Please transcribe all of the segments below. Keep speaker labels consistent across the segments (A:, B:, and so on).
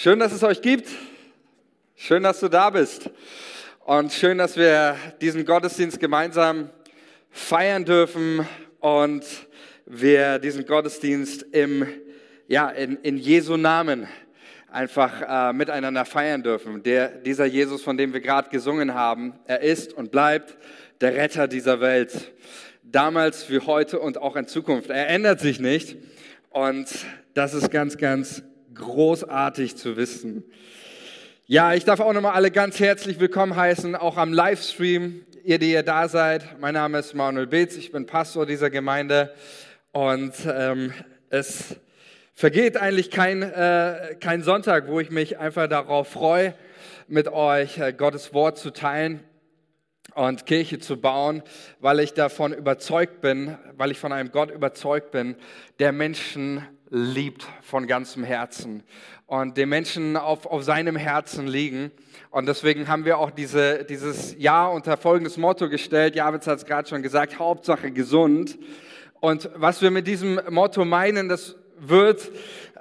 A: Schön, dass es euch gibt. Schön, dass du da bist. Und schön, dass wir diesen Gottesdienst gemeinsam feiern dürfen und wir diesen Gottesdienst im, ja, in, in Jesu Namen einfach äh, miteinander feiern dürfen. Der, dieser Jesus, von dem wir gerade gesungen haben, er ist und bleibt der Retter dieser Welt. Damals wie heute und auch in Zukunft. Er ändert sich nicht. Und das ist ganz, ganz großartig zu wissen. Ja, ich darf auch nochmal alle ganz herzlich willkommen heißen, auch am Livestream, ihr, die ihr da seid. Mein Name ist Manuel Beetz, ich bin Pastor dieser Gemeinde und ähm, es vergeht eigentlich kein, äh, kein Sonntag, wo ich mich einfach darauf freue, mit euch äh, Gottes Wort zu teilen und Kirche zu bauen, weil ich davon überzeugt bin, weil ich von einem Gott überzeugt bin, der Menschen liebt von ganzem Herzen und den Menschen auf, auf seinem Herzen liegen. Und deswegen haben wir auch diese, dieses Jahr unter folgendes Motto gestellt. Javitz hat es gerade schon gesagt, Hauptsache gesund. Und was wir mit diesem Motto meinen, das wird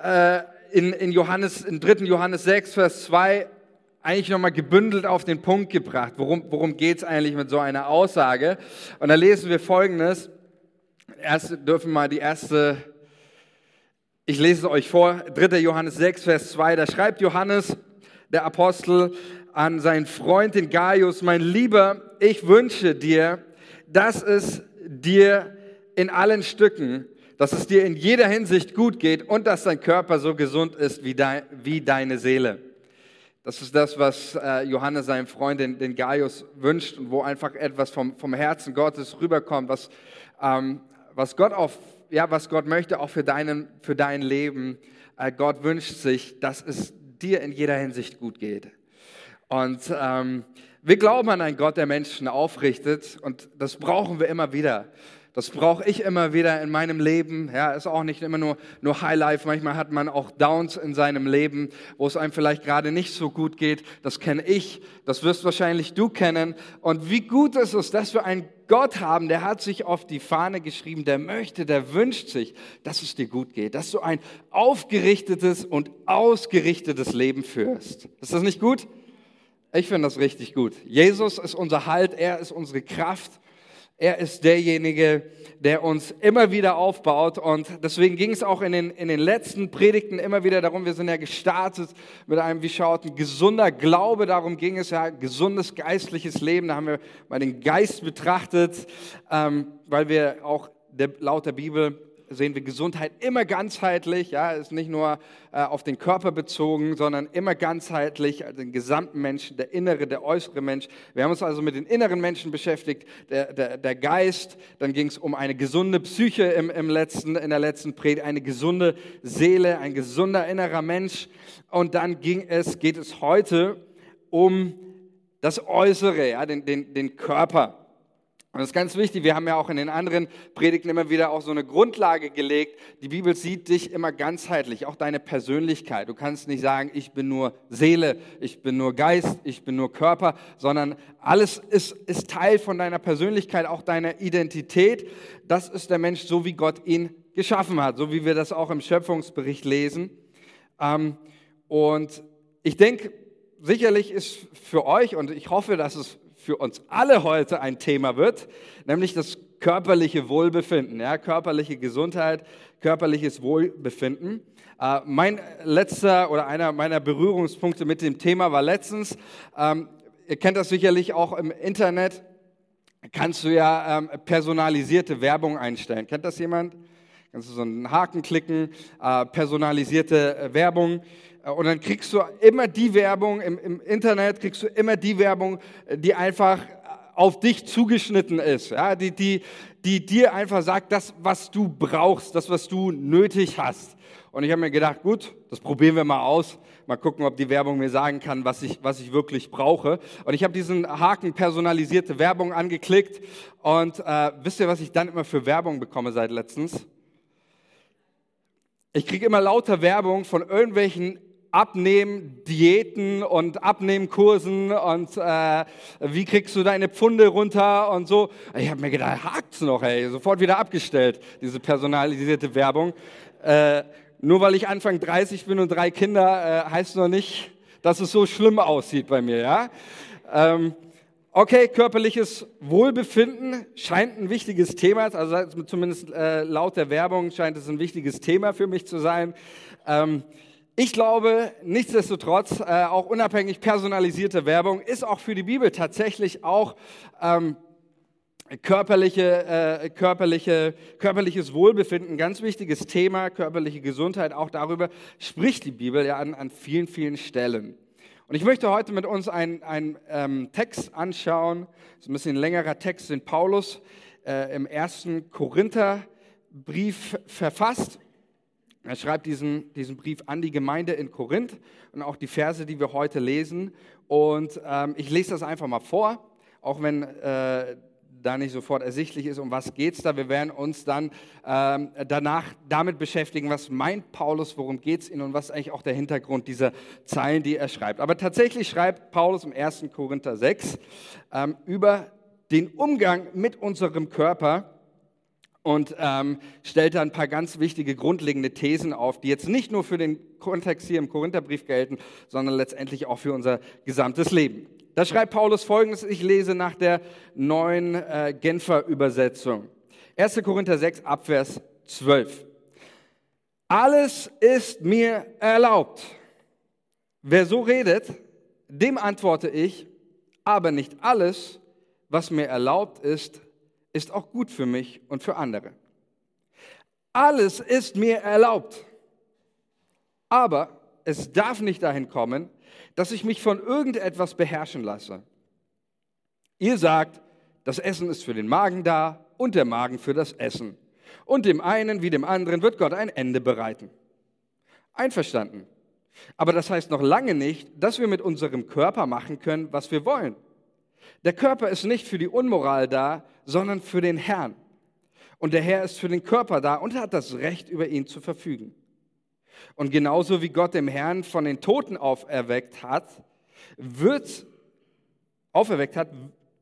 A: äh, in, in Johannes, in 3. Johannes 6, Vers 2 eigentlich nochmal gebündelt auf den Punkt gebracht. Worum, worum geht es eigentlich mit so einer Aussage? Und da lesen wir Folgendes. Erst dürfen mal die erste ich lese es euch vor, 3. Johannes 6, Vers 2, da schreibt Johannes, der Apostel, an seinen Freund, den Gaius, mein Lieber, ich wünsche dir, dass es dir in allen Stücken, dass es dir in jeder Hinsicht gut geht und dass dein Körper so gesund ist wie, dein, wie deine Seele. Das ist das, was äh, Johannes seinem Freund, den, den Gaius, wünscht und wo einfach etwas vom, vom Herzen Gottes rüberkommt, was, ähm, was Gott auf ja, was Gott möchte, auch für, deinen, für dein Leben. Äh, Gott wünscht sich, dass es dir in jeder Hinsicht gut geht. Und ähm, wir glauben an einen Gott, der Menschen aufrichtet und das brauchen wir immer wieder. Das brauche ich immer wieder in meinem Leben. Ja, ist auch nicht immer nur, nur Highlife. Manchmal hat man auch Downs in seinem Leben, wo es einem vielleicht gerade nicht so gut geht. Das kenne ich. Das wirst wahrscheinlich du kennen. Und wie gut ist es, dass wir einen Gott haben, der hat sich auf die Fahne geschrieben, der möchte, der wünscht sich, dass es dir gut geht, dass du ein aufgerichtetes und ausgerichtetes Leben führst. Ist das nicht gut? Ich finde das richtig gut. Jesus ist unser Halt, er ist unsere Kraft. Er ist derjenige, der uns immer wieder aufbaut. Und deswegen ging es auch in den, in den letzten Predigten immer wieder darum, wir sind ja gestartet mit einem, wie schaut, ein gesunder Glaube. Darum ging es ja, gesundes geistliches Leben. Da haben wir mal den Geist betrachtet, ähm, weil wir auch der, laut der Bibel sehen wir Gesundheit immer ganzheitlich, ja, ist nicht nur äh, auf den Körper bezogen, sondern immer ganzheitlich, also den gesamten Menschen, der innere, der äußere Mensch. Wir haben uns also mit den inneren Menschen beschäftigt, der, der, der Geist, dann ging es um eine gesunde Psyche im, im letzten, in der letzten Predigt, eine gesunde Seele, ein gesunder innerer Mensch und dann ging es, geht es heute um das Äußere, ja, den, den, den Körper. Und das ist ganz wichtig, wir haben ja auch in den anderen Predigten immer wieder auch so eine Grundlage gelegt. Die Bibel sieht dich immer ganzheitlich, auch deine Persönlichkeit. Du kannst nicht sagen, ich bin nur Seele, ich bin nur Geist, ich bin nur Körper, sondern alles ist, ist Teil von deiner Persönlichkeit, auch deiner Identität. Das ist der Mensch, so wie Gott ihn geschaffen hat, so wie wir das auch im Schöpfungsbericht lesen. Ähm, und ich denke, sicherlich ist für euch, und ich hoffe, dass es für uns alle heute ein Thema wird, nämlich das körperliche Wohlbefinden, ja, körperliche Gesundheit, körperliches Wohlbefinden. Äh, mein letzter oder einer meiner Berührungspunkte mit dem Thema war letztens, ähm, ihr kennt das sicherlich auch im Internet, kannst du ja ähm, personalisierte Werbung einstellen. Kennt das jemand? Kannst du so einen Haken klicken, äh, personalisierte äh, Werbung. Und dann kriegst du immer die Werbung im, im, Internet, kriegst du immer die Werbung, die einfach auf dich zugeschnitten ist, ja, die, die, die dir einfach sagt, das, was du brauchst, das, was du nötig hast. Und ich habe mir gedacht, gut, das probieren wir mal aus. Mal gucken, ob die Werbung mir sagen kann, was ich, was ich wirklich brauche. Und ich habe diesen Haken personalisierte Werbung angeklickt. Und äh, wisst ihr, was ich dann immer für Werbung bekomme seit letztens? Ich kriege immer lauter Werbung von irgendwelchen Abnehmen, Diäten und Abnehmkursen und äh, wie kriegst du deine Pfunde runter und so. Ich habe mir gedacht, hakt's noch, ey, sofort wieder abgestellt, diese personalisierte Werbung. Äh, nur weil ich Anfang 30 bin und drei Kinder, äh, heißt noch nicht, dass es so schlimm aussieht bei mir. Ja? Ähm, okay, körperliches Wohlbefinden scheint ein wichtiges Thema, also zumindest äh, laut der Werbung scheint es ein wichtiges Thema für mich zu sein. Ähm, ich glaube, nichtsdestotrotz, äh, auch unabhängig personalisierte Werbung ist auch für die Bibel tatsächlich auch ähm, körperliche, äh, körperliche, körperliches Wohlbefinden, ganz wichtiges Thema, körperliche Gesundheit, auch darüber spricht die Bibel ja an, an vielen, vielen Stellen. Und ich möchte heute mit uns einen ähm, Text anschauen, das ist ein bisschen ein längerer Text, den Paulus äh, im ersten Korintherbrief verfasst. Er schreibt diesen, diesen Brief an die Gemeinde in Korinth und auch die Verse, die wir heute lesen. Und ähm, ich lese das einfach mal vor, auch wenn äh, da nicht sofort ersichtlich ist, um was geht es da. Wir werden uns dann ähm, danach damit beschäftigen, was meint Paulus, worum geht es ihm und was ist eigentlich auch der Hintergrund dieser Zeilen, die er schreibt. Aber tatsächlich schreibt Paulus im 1. Korinther 6 ähm, über den Umgang mit unserem Körper und ähm, stellt da ein paar ganz wichtige grundlegende Thesen auf, die jetzt nicht nur für den Kontext hier im Korintherbrief gelten, sondern letztendlich auch für unser gesamtes Leben. Da schreibt Paulus folgendes, ich lese nach der neuen äh, Genfer Übersetzung. 1. Korinther 6, Abvers 12. Alles ist mir erlaubt. Wer so redet, dem antworte ich, aber nicht alles, was mir erlaubt ist, ist auch gut für mich und für andere. Alles ist mir erlaubt, aber es darf nicht dahin kommen, dass ich mich von irgendetwas beherrschen lasse. Ihr sagt, das Essen ist für den Magen da und der Magen für das Essen. Und dem einen wie dem anderen wird Gott ein Ende bereiten. Einverstanden. Aber das heißt noch lange nicht, dass wir mit unserem Körper machen können, was wir wollen. Der Körper ist nicht für die Unmoral da, sondern für den Herrn. Und der Herr ist für den Körper da und hat das Recht, über ihn zu verfügen. Und genauso wie Gott dem Herrn von den Toten auferweckt hat, wird, auferweckt hat,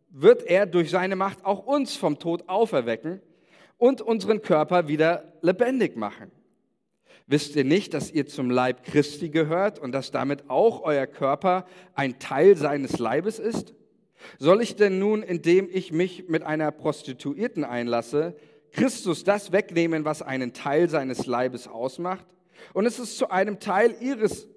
A: wird er durch seine Macht auch uns vom Tod auferwecken und unseren Körper wieder lebendig machen. Wisst ihr nicht, dass ihr zum Leib Christi gehört und dass damit auch euer Körper ein Teil seines Leibes ist? Soll ich denn nun, indem ich mich mit einer Prostituierten einlasse, Christus das wegnehmen, was einen Teil seines Leibes ausmacht? Und es ist zu einem Teil ihres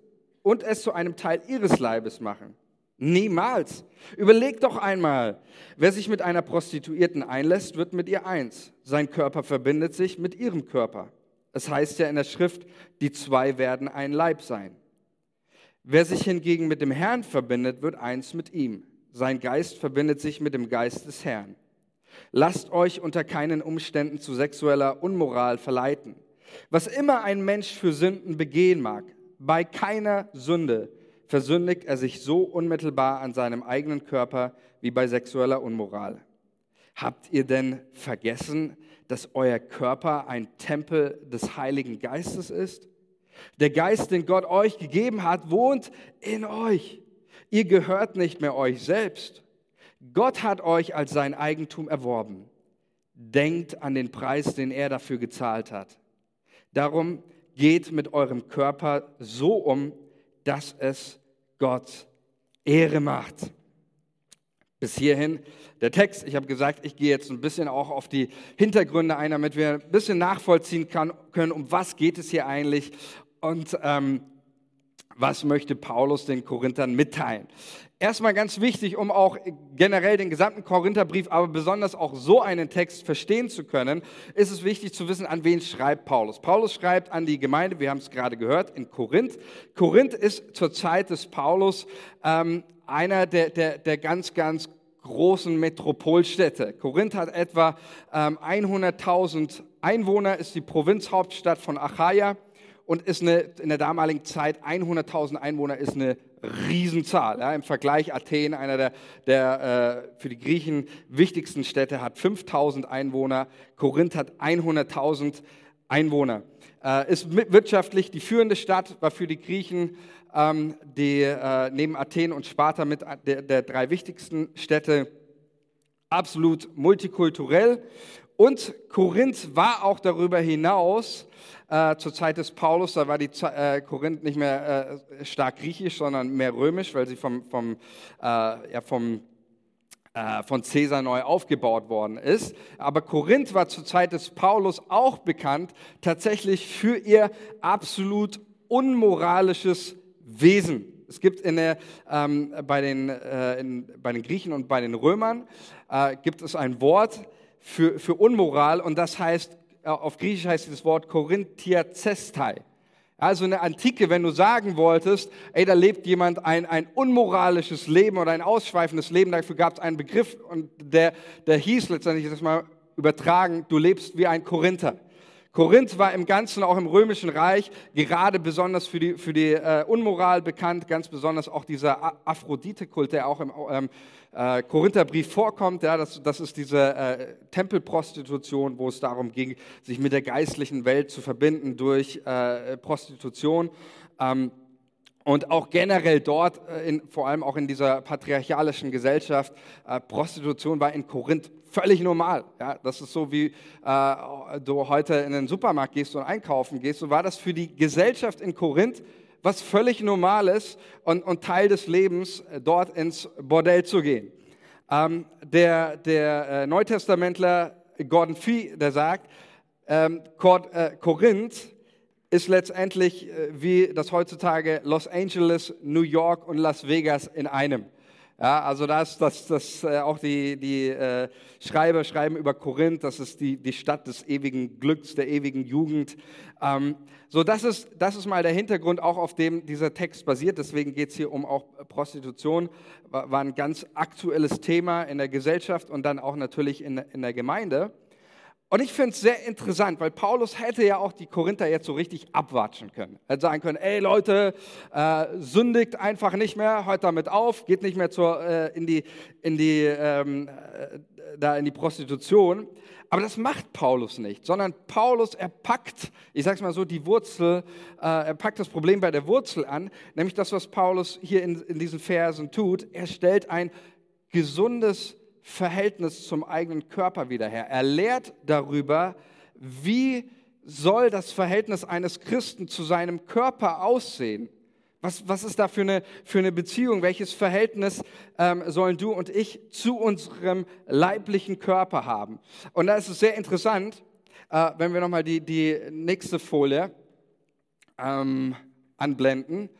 A: und es zu einem Teil ihres Leibes machen? Niemals. Überlegt doch einmal, wer sich mit einer Prostituierten einlässt, wird mit ihr eins. Sein Körper verbindet sich mit ihrem Körper. Es heißt ja in der Schrift, die zwei werden ein Leib sein. Wer sich hingegen mit dem Herrn verbindet, wird eins mit ihm. Sein Geist verbindet sich mit dem Geist des Herrn. Lasst euch unter keinen Umständen zu sexueller Unmoral verleiten. Was immer ein Mensch für Sünden begehen mag, bei keiner Sünde versündigt er sich so unmittelbar an seinem eigenen Körper wie bei sexueller Unmoral. Habt ihr denn vergessen, dass euer Körper ein Tempel des Heiligen Geistes ist? Der Geist, den Gott euch gegeben hat, wohnt in euch. Ihr gehört nicht mehr euch selbst. Gott hat euch als sein Eigentum erworben. Denkt an den Preis, den er dafür gezahlt hat. Darum geht mit eurem Körper so um, dass es Gott Ehre macht. Bis hierhin der Text. Ich habe gesagt, ich gehe jetzt ein bisschen auch auf die Hintergründe ein, damit wir ein bisschen nachvollziehen kann, können, um was geht es hier eigentlich. Und ähm, was möchte Paulus den Korinthern mitteilen? Erstmal ganz wichtig, um auch generell den gesamten Korintherbrief, aber besonders auch so einen Text verstehen zu können, ist es wichtig zu wissen, an wen schreibt Paulus. Paulus schreibt an die Gemeinde, wir haben es gerade gehört, in Korinth. Korinth ist zur Zeit des Paulus ähm, einer der, der, der ganz, ganz großen Metropolstädte. Korinth hat etwa ähm, 100.000 Einwohner, ist die Provinzhauptstadt von Achaia und ist eine, in der damaligen Zeit 100.000 Einwohner ist eine Riesenzahl. Ja, Im Vergleich Athen, einer der, der äh, für die Griechen wichtigsten Städte, hat 5.000 Einwohner. Korinth hat 100.000 Einwohner. Äh, ist wirtschaftlich die führende Stadt, war für die Griechen ähm, die, äh, neben Athen und Sparta mit der, der drei wichtigsten Städte absolut multikulturell Und Korinth war auch darüber hinaus, äh, zur Zeit des Paulus, da war die äh, Korinth nicht mehr äh, stark griechisch, sondern mehr römisch, weil sie vom, vom, äh, ja, vom äh, von Caesar neu aufgebaut worden ist. Aber Korinth war zur Zeit des Paulus auch bekannt, tatsächlich für ihr absolut unmoralisches Wesen. Es gibt in der, ähm, bei, den, äh, in, bei den Griechen und bei den Römern äh, gibt es ein Wort für, für Unmoral und das heißt, auf Griechisch heißt dieses Wort Korinthiazestai. Also in der Antike, wenn du sagen wolltest, ey, da lebt jemand ein, ein unmoralisches Leben oder ein ausschweifendes Leben, dafür gab es einen Begriff und der, der hieß letztendlich, das mal übertragen, du lebst wie ein Korinther. Korinth war im Ganzen, auch im Römischen Reich, gerade besonders für die, für die äh, Unmoral bekannt, ganz besonders auch dieser Aphrodite-Kult, der auch im ähm, äh, Korintherbrief vorkommt. Ja, das, das ist diese äh, Tempelprostitution, wo es darum ging, sich mit der geistlichen Welt zu verbinden durch äh, Prostitution. Ähm, und auch generell dort, äh, in, vor allem auch in dieser patriarchalischen Gesellschaft, äh, Prostitution war in Korinth völlig normal. Ja, das ist so, wie äh, du heute in den Supermarkt gehst und einkaufen gehst. So war das für die Gesellschaft in Korinth was völlig Normales und, und Teil des Lebens, äh, dort ins Bordell zu gehen. Ähm, der der äh, Neutestamentler Gordon Fee, der sagt, ähm, äh, Korinth ist letztendlich äh, wie das heutzutage Los Angeles, New York und Las Vegas in einem. Ja, also das, das, das äh, auch die, die äh, Schreiber schreiben über Korinth, das ist die, die Stadt des ewigen Glücks, der ewigen Jugend. Ähm, so, das ist, das ist mal der Hintergrund, auch auf dem dieser Text basiert. Deswegen geht es hier um auch Prostitution, war, war, ein ganz aktuelles Thema in der Gesellschaft und dann auch natürlich in, in der Gemeinde. Und ich finde es sehr interessant, weil Paulus hätte ja auch die Korinther jetzt so richtig abwatschen können. Er hätte sagen können, ey Leute, äh, sündigt einfach nicht mehr, hört damit auf, geht nicht mehr zur, äh, in, die, in, die, ähm, äh, da in die Prostitution. Aber das macht Paulus nicht, sondern Paulus, er packt, ich sage es mal so, die Wurzel, äh, er packt das Problem bei der Wurzel an, nämlich das, was Paulus hier in, in diesen Versen tut. Er stellt ein gesundes Verhältnis zum eigenen Körper wieder her. Er lehrt darüber, wie soll das Verhältnis eines Christen zu seinem Körper aussehen. Was, was ist da für eine, für eine Beziehung? Welches Verhältnis ähm, sollen du und ich zu unserem leiblichen Körper haben? Und da ist es sehr interessant, äh, wenn wir nochmal die, die nächste Folie ähm, anblenden.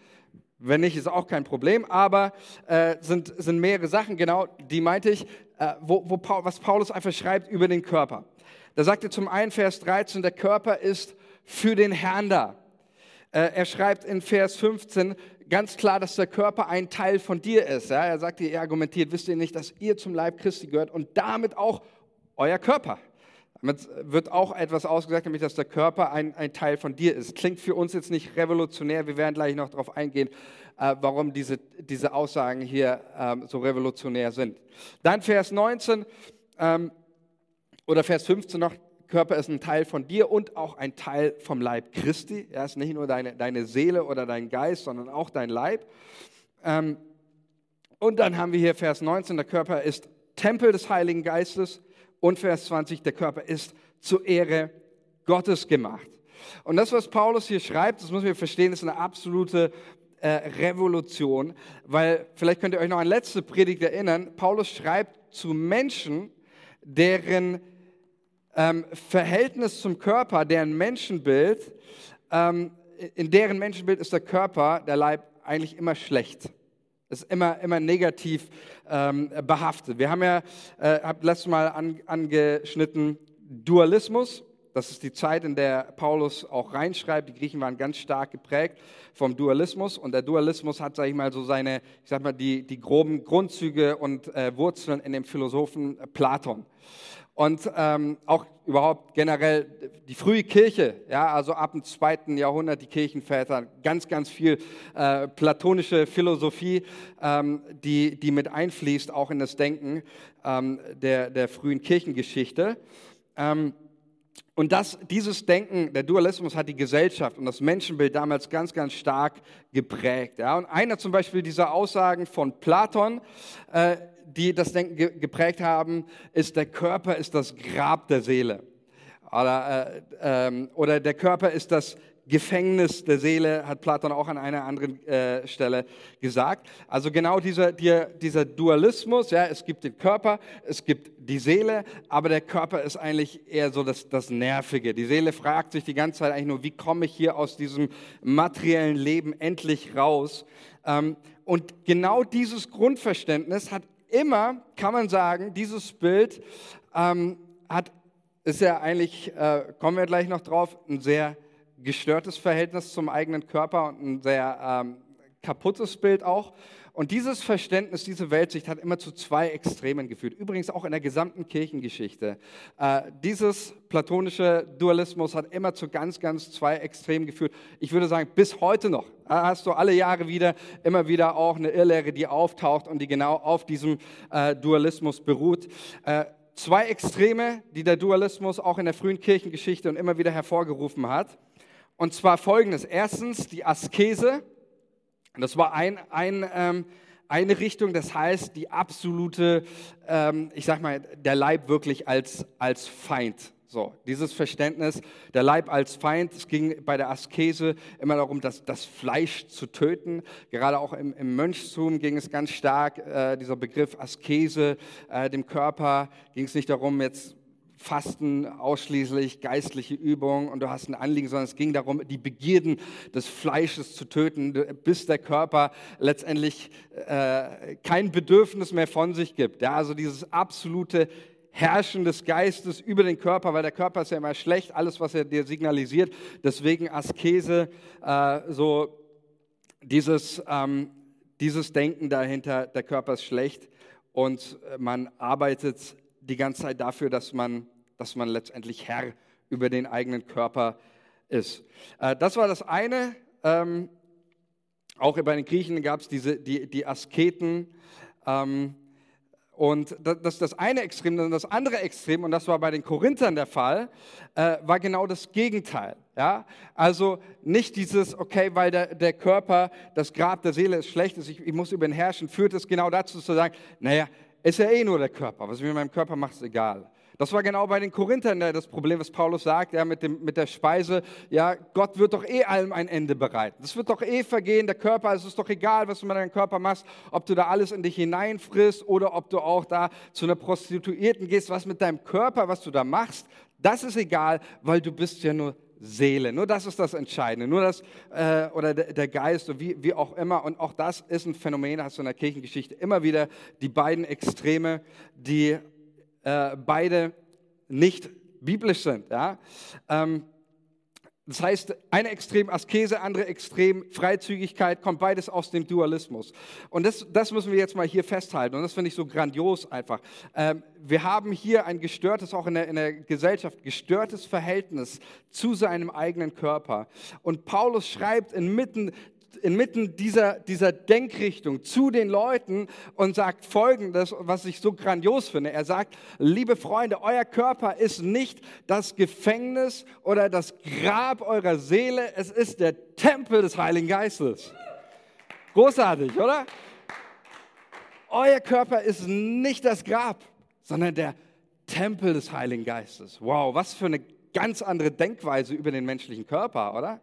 A: Wenn nicht, ist auch kein Problem, aber äh, sind, sind mehrere Sachen, genau, die meinte ich, äh, wo, wo Paul, was Paulus einfach schreibt über den Körper. Da sagt er zum einen, Vers 13, der Körper ist für den Herrn da. Äh, er schreibt in Vers 15 ganz klar, dass der Körper ein Teil von dir ist. Ja? Er sagt, ihr argumentiert, wisst ihr nicht, dass ihr zum Leib Christi gehört und damit auch euer Körper. Damit wird auch etwas ausgesagt, nämlich dass der Körper ein, ein Teil von dir ist. Klingt für uns jetzt nicht revolutionär, wir werden gleich noch darauf eingehen, äh, warum diese, diese Aussagen hier ähm, so revolutionär sind. Dann Vers 19 ähm, oder Vers 15 noch, Körper ist ein Teil von dir und auch ein Teil vom Leib Christi. Er ist nicht nur deine, deine Seele oder dein Geist, sondern auch dein Leib. Ähm, und dann haben wir hier Vers 19, der Körper ist Tempel des Heiligen Geistes und Vers 20, der Körper ist zur Ehre Gottes gemacht. Und das, was Paulus hier schreibt, das müssen wir verstehen, ist eine absolute äh, Revolution, weil vielleicht könnt ihr euch noch an letzte Predigt erinnern. Paulus schreibt zu Menschen, deren ähm, Verhältnis zum Körper, deren Menschenbild, ähm, in deren Menschenbild ist der Körper, der Leib eigentlich immer schlecht ist immer, immer negativ ähm, behaftet. Wir haben ja, äh, hab letztes Mal an, angeschnitten, Dualismus. Das ist die Zeit, in der Paulus auch reinschreibt. Die Griechen waren ganz stark geprägt vom Dualismus. Und der Dualismus hat, sage ich mal, so seine, ich sag mal, die, die groben Grundzüge und äh, Wurzeln in dem Philosophen Platon. Und ähm, auch überhaupt generell die frühe Kirche, ja, also ab dem zweiten Jahrhundert, die Kirchenväter, ganz, ganz viel äh, platonische Philosophie, ähm, die, die mit einfließt, auch in das Denken ähm, der, der frühen Kirchengeschichte. Ähm, und das, dieses Denken, der Dualismus hat die Gesellschaft und das Menschenbild damals ganz, ganz stark geprägt. Ja. Und einer zum Beispiel dieser Aussagen von Platon, äh, die das Denken geprägt haben, ist, der Körper ist das Grab der Seele. Oder, äh, ähm, oder der Körper ist das Gefängnis der Seele, hat Platon auch an einer anderen äh, Stelle gesagt. Also genau dieser, dieser, dieser Dualismus, ja, es gibt den Körper, es gibt die Seele, aber der Körper ist eigentlich eher so das, das Nervige. Die Seele fragt sich die ganze Zeit eigentlich nur, wie komme ich hier aus diesem materiellen Leben endlich raus? Ähm, und genau dieses Grundverständnis hat immer, kann man sagen, dieses Bild ähm, hat, ist ja eigentlich, äh, kommen wir gleich noch drauf, ein sehr gestörtes Verhältnis zum eigenen Körper und ein sehr ähm, kaputtes Bild auch. Und dieses Verständnis, diese Weltsicht hat immer zu zwei Extremen geführt. Übrigens auch in der gesamten Kirchengeschichte. Äh, dieses platonische Dualismus hat immer zu ganz, ganz zwei Extremen geführt. Ich würde sagen, bis heute noch äh, hast du alle Jahre wieder, immer wieder auch eine Irrlehre, die auftaucht und die genau auf diesem äh, Dualismus beruht. Äh, zwei Extreme, die der Dualismus auch in der frühen Kirchengeschichte und immer wieder hervorgerufen hat. Und zwar folgendes. Erstens die Askese. Das war ein, ein, ähm, eine Richtung, das heißt die absolute, ähm, ich sag mal, der Leib wirklich als, als Feind. So, dieses Verständnis, der Leib als Feind, es ging bei der Askese immer darum, das, das Fleisch zu töten. Gerade auch im, im Mönchstum ging es ganz stark, äh, dieser Begriff Askese, äh, dem Körper ging es nicht darum, jetzt Fasten ausschließlich geistliche Übung und du hast ein Anliegen, sondern es ging darum, die Begierden des Fleisches zu töten, bis der Körper letztendlich äh, kein Bedürfnis mehr von sich gibt. Ja, also dieses absolute Herrschen des Geistes über den Körper, weil der Körper ist ja immer schlecht, alles, was er dir signalisiert. Deswegen Askese, äh, so dieses, ähm, dieses Denken dahinter, der Körper ist schlecht und man arbeitet die ganze Zeit dafür, dass man, dass man letztendlich Herr über den eigenen Körper ist. Äh, das war das eine. Ähm, auch bei den Griechen gab es diese, die, die Asketen. Ähm, und das ist das eine Extrem. Und das andere Extrem, und das war bei den Korinthern der Fall, äh, war genau das Gegenteil. Ja? Also nicht dieses, okay, weil der, der Körper, das Grab der Seele ist schlecht, ist, ich, ich muss über ihn herrschen, führt es genau dazu zu sagen, naja, ist ja eh nur der Körper. Was ich mit meinem Körper mache, ist egal. Das war genau bei den Korinthern das Problem, was Paulus sagt, ja, mit, dem, mit der Speise. Ja, Gott wird doch eh allem ein Ende bereiten. Das wird doch eh vergehen, der Körper, es ist doch egal, was du mit deinem Körper machst, ob du da alles in dich hineinfrisst oder ob du auch da zu einer Prostituierten gehst, was mit deinem Körper, was du da machst, das ist egal, weil du bist ja nur Seele. Nur das ist das Entscheidende. Nur das, äh, oder der, der Geist, wie, wie auch immer. Und auch das ist ein Phänomen, hast du in der Kirchengeschichte immer wieder die beiden Extreme, die äh, beide nicht biblisch sind. Ja? Ähm, das heißt, eine Extrem Askese, andere Extrem Freizügigkeit, kommt beides aus dem Dualismus. Und das, das müssen wir jetzt mal hier festhalten. Und das finde ich so grandios einfach. Ähm, wir haben hier ein gestörtes, auch in der, in der Gesellschaft, gestörtes Verhältnis zu seinem eigenen Körper. Und Paulus schreibt inmitten inmitten dieser, dieser Denkrichtung zu den Leuten und sagt Folgendes, was ich so grandios finde. Er sagt, liebe Freunde, euer Körper ist nicht das Gefängnis oder das Grab eurer Seele, es ist der Tempel des Heiligen Geistes. Großartig, oder? Euer Körper ist nicht das Grab, sondern der Tempel des Heiligen Geistes. Wow, was für eine ganz andere Denkweise über den menschlichen Körper, oder?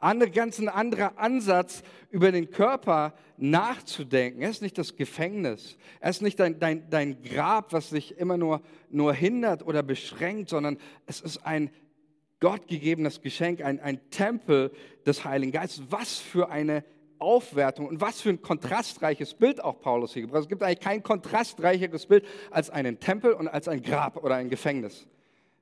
A: Andere, ganz ein anderer Ansatz, über den Körper nachzudenken. Er ist nicht das Gefängnis. Er ist nicht dein, dein, dein Grab, was dich immer nur, nur hindert oder beschränkt, sondern es ist ein gottgegebenes Geschenk, ein, ein Tempel des Heiligen Geistes. Was für eine Aufwertung und was für ein kontrastreiches Bild auch Paulus hier gebracht. Es gibt eigentlich kein kontrastreicheres Bild als einen Tempel und als ein Grab oder ein Gefängnis.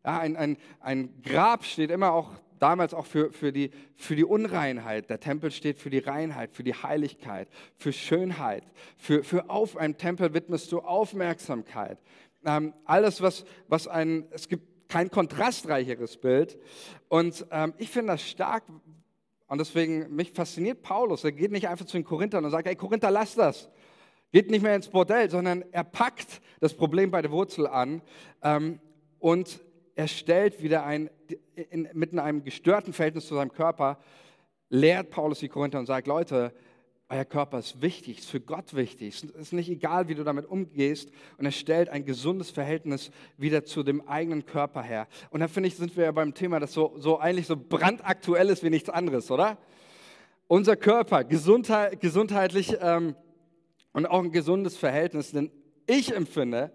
A: Ja, ein, ein, ein Grab steht immer auch damals auch für, für, die, für die Unreinheit. Der Tempel steht für die Reinheit, für die Heiligkeit, für Schönheit. Für, für auf einem Tempel widmest du Aufmerksamkeit. Ähm, alles, was, was ein, es gibt kein kontrastreicheres Bild. Und ähm, ich finde das stark. Und deswegen, mich fasziniert Paulus. Er geht nicht einfach zu den Korinthern und sagt, hey Korinther, lass das. Geht nicht mehr ins Bordell, sondern er packt das Problem bei der Wurzel an ähm, und er stellt wieder ein, in, in einem gestörten Verhältnis zu seinem Körper, lehrt Paulus die Korinther und sagt, Leute, euer Körper ist wichtig, ist für Gott wichtig. Es ist nicht egal, wie du damit umgehst. Und er stellt ein gesundes Verhältnis wieder zu dem eigenen Körper her. Und da finde ich, sind wir ja beim Thema, das so, so eigentlich so brandaktuell ist wie nichts anderes, oder? Unser Körper, gesundheit, gesundheitlich ähm, und auch ein gesundes Verhältnis. Denn ich empfinde,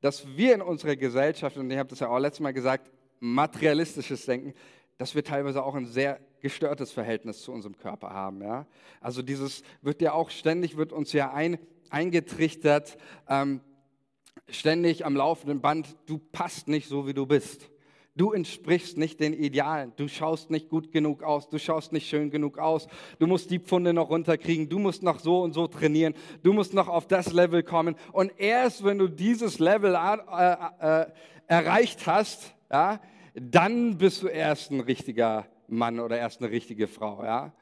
A: dass wir in unserer Gesellschaft, und ich habe das ja auch letztes Mal gesagt, materialistisches Denken, dass wir teilweise auch ein sehr gestörtes Verhältnis zu unserem Körper haben. Ja? Also dieses wird ja auch ständig, wird uns ja ein, eingetrichtert, ähm, ständig am laufenden Band, du passt nicht so, wie du bist. Du entsprichst nicht den Idealen. Du schaust nicht gut genug aus. Du schaust nicht schön genug aus. Du musst die Pfunde noch runterkriegen. Du musst noch so und so trainieren. Du musst noch auf das Level kommen. Und erst wenn du dieses Level äh, äh, erreicht hast, ja, dann bist du erst ein richtiger Mann oder erst eine richtige Frau. Ja?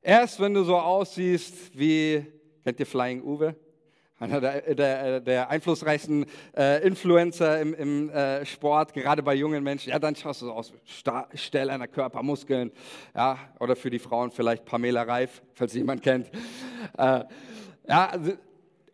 A: Erst wenn du so aussiehst wie, kennt ihr Flying Uwe? Einer der, der, der einflussreichsten äh, Influencer im, im äh, Sport, gerade bei jungen Menschen. Ja, dann schaust du so aus, Stell einer Körper, Muskeln. Ja, oder für die Frauen vielleicht Pamela Reif, falls jemand kennt. Äh, ja, also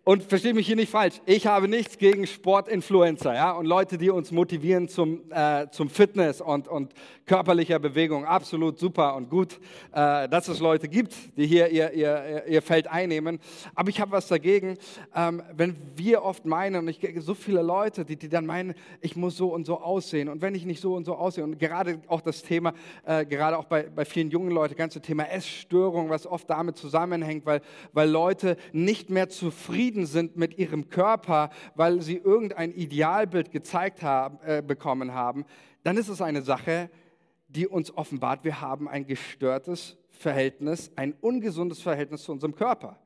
A: und verstehe mich hier nicht falsch, ich habe nichts gegen Sportinfluencer ja, und Leute, die uns motivieren zum, äh, zum Fitness und, und körperlicher Bewegung. Absolut super und gut, äh, dass es Leute gibt, die hier ihr, ihr, ihr Feld einnehmen. Aber ich habe was dagegen, ähm, wenn wir oft meinen, und ich so viele Leute, die, die dann meinen, ich muss so und so aussehen. Und wenn ich nicht so und so aussehe, und gerade auch das Thema, äh, gerade auch bei, bei vielen jungen Leuten, ganze Thema Essstörung, was oft damit zusammenhängt, weil, weil Leute nicht mehr zufrieden zufrieden sind mit ihrem Körper, weil sie irgendein Idealbild gezeigt haben, äh, bekommen haben, dann ist es eine Sache, die uns offenbart, wir haben ein gestörtes Verhältnis, ein ungesundes Verhältnis zu unserem Körper.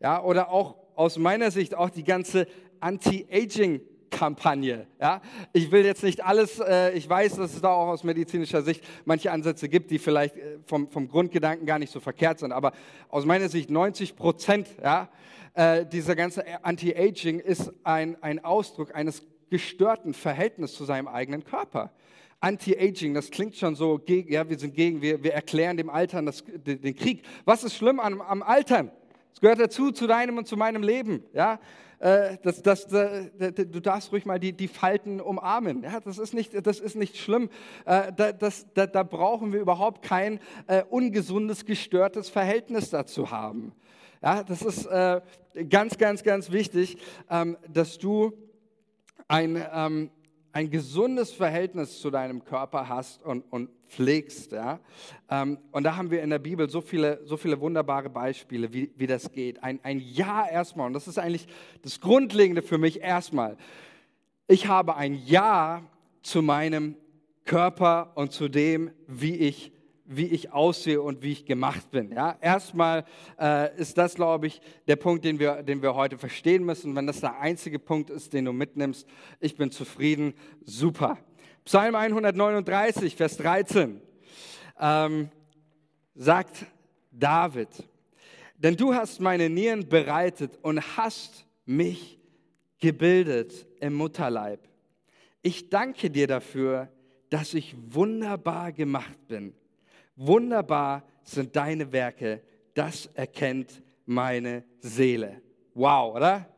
A: Ja, oder auch aus meiner Sicht auch die ganze Anti-Aging Kampagne. Ja? Ich will jetzt nicht alles, äh, ich weiß, dass es da auch aus medizinischer Sicht manche Ansätze gibt, die vielleicht äh, vom, vom Grundgedanken gar nicht so verkehrt sind, aber aus meiner Sicht 90 Prozent ja, äh, dieser ganze Anti-Aging ist ein, ein Ausdruck eines gestörten Verhältnisses zu seinem eigenen Körper. Anti-Aging, das klingt schon so, ja, wir sind gegen, wir, wir erklären dem Altern das, den, Krieg. Was ist schlimm am, am Altern? Es gehört dazu, zu deinem und zu meinem Leben. Ja? Äh, das, das, das, du darfst ruhig mal die, die Falten umarmen. Ja? Das, ist nicht, das ist nicht schlimm. Äh, da, das, da, da brauchen wir überhaupt kein äh, ungesundes, gestörtes Verhältnis dazu haben. Ja, das ist äh, ganz, ganz, ganz wichtig, ähm, dass du ein, ähm, ein gesundes Verhältnis zu deinem Körper hast und, und pflegst. Ja? Ähm, und da haben wir in der Bibel so viele, so viele wunderbare Beispiele, wie, wie das geht. Ein, ein Ja erstmal, und das ist eigentlich das Grundlegende für mich erstmal. Ich habe ein Ja zu meinem Körper und zu dem, wie ich wie ich aussehe und wie ich gemacht bin. Ja? Erstmal äh, ist das, glaube ich, der Punkt, den wir, den wir heute verstehen müssen. Wenn das der einzige Punkt ist, den du mitnimmst, ich bin zufrieden, super. Psalm 139, Vers 13 ähm, sagt David, denn du hast meine Nieren bereitet und hast mich gebildet im Mutterleib. Ich danke dir dafür, dass ich wunderbar gemacht bin. Wunderbar sind deine Werke, das erkennt meine Seele. Wow, oder?